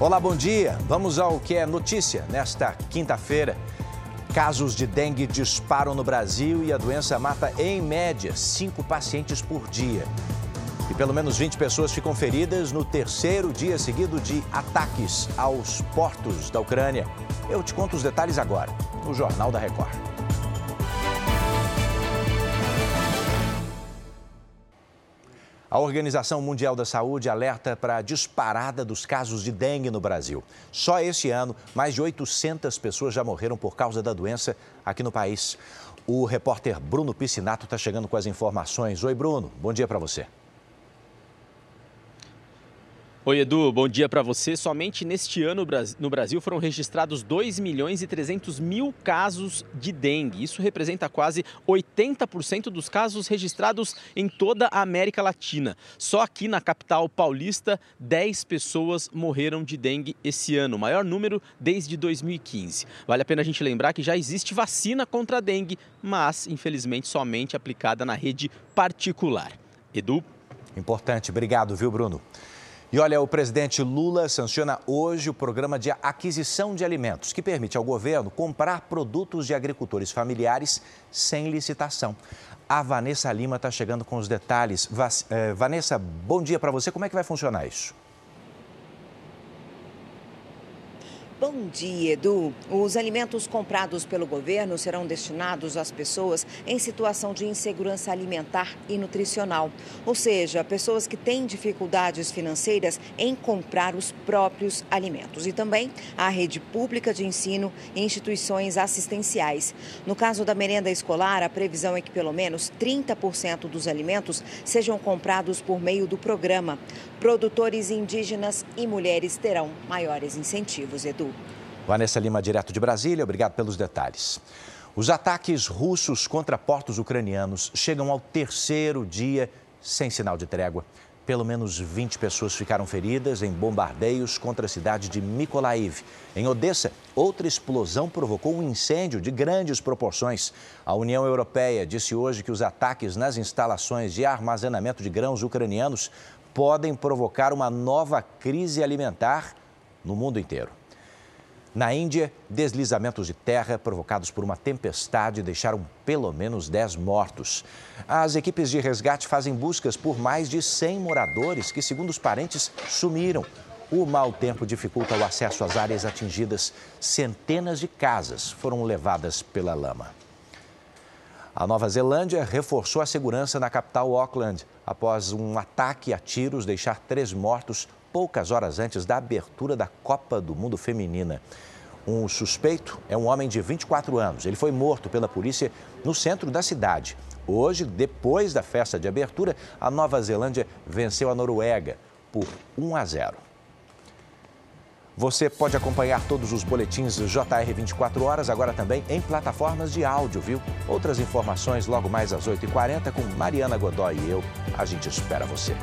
Olá, bom dia. Vamos ao que é notícia nesta quinta-feira. Casos de dengue disparam no Brasil e a doença mata, em média, cinco pacientes por dia. E pelo menos 20 pessoas ficam feridas no terceiro dia seguido de ataques aos portos da Ucrânia. Eu te conto os detalhes agora, no Jornal da Record. A Organização Mundial da Saúde alerta para a disparada dos casos de dengue no Brasil. Só este ano, mais de 800 pessoas já morreram por causa da doença aqui no país. O repórter Bruno Piscinato está chegando com as informações. Oi, Bruno, bom dia para você. Oi, Edu, bom dia para você. Somente neste ano no Brasil foram registrados 2 milhões e 300 mil casos de dengue. Isso representa quase 80% dos casos registrados em toda a América Latina. Só aqui na capital paulista, 10 pessoas morreram de dengue esse ano, o maior número desde 2015. Vale a pena a gente lembrar que já existe vacina contra a dengue, mas infelizmente somente aplicada na rede particular. Edu? Importante, obrigado, viu, Bruno? E olha, o presidente Lula sanciona hoje o programa de aquisição de alimentos, que permite ao governo comprar produtos de agricultores familiares sem licitação. A Vanessa Lima está chegando com os detalhes. Eh, Vanessa, bom dia para você. Como é que vai funcionar isso? Bom dia, Edu. Os alimentos comprados pelo governo serão destinados às pessoas em situação de insegurança alimentar e nutricional, ou seja, pessoas que têm dificuldades financeiras em comprar os próprios alimentos, e também à rede pública de ensino e instituições assistenciais. No caso da merenda escolar, a previsão é que pelo menos 30% dos alimentos sejam comprados por meio do programa. Produtores indígenas e mulheres terão maiores incentivos, Edu. Vanessa Lima, direto de Brasília, obrigado pelos detalhes. Os ataques russos contra portos ucranianos chegam ao terceiro dia sem sinal de trégua. Pelo menos 20 pessoas ficaram feridas em bombardeios contra a cidade de Mykolaiv. Em Odessa, outra explosão provocou um incêndio de grandes proporções. A União Europeia disse hoje que os ataques nas instalações de armazenamento de grãos ucranianos podem provocar uma nova crise alimentar no mundo inteiro. Na Índia, deslizamentos de terra provocados por uma tempestade deixaram pelo menos 10 mortos. As equipes de resgate fazem buscas por mais de 100 moradores que, segundo os parentes, sumiram. O mau tempo dificulta o acesso às áreas atingidas. Centenas de casas foram levadas pela lama. A Nova Zelândia reforçou a segurança na capital Auckland após um ataque a tiros deixar três mortos poucas horas antes da abertura da Copa do Mundo Feminina. Um suspeito é um homem de 24 anos. Ele foi morto pela polícia no centro da cidade. Hoje, depois da festa de abertura, a Nova Zelândia venceu a Noruega por 1 a 0. Você pode acompanhar todos os boletins JR 24 horas, agora também em plataformas de áudio, viu? Outras informações logo mais às 8h40 com Mariana Godoy e eu. A gente espera você.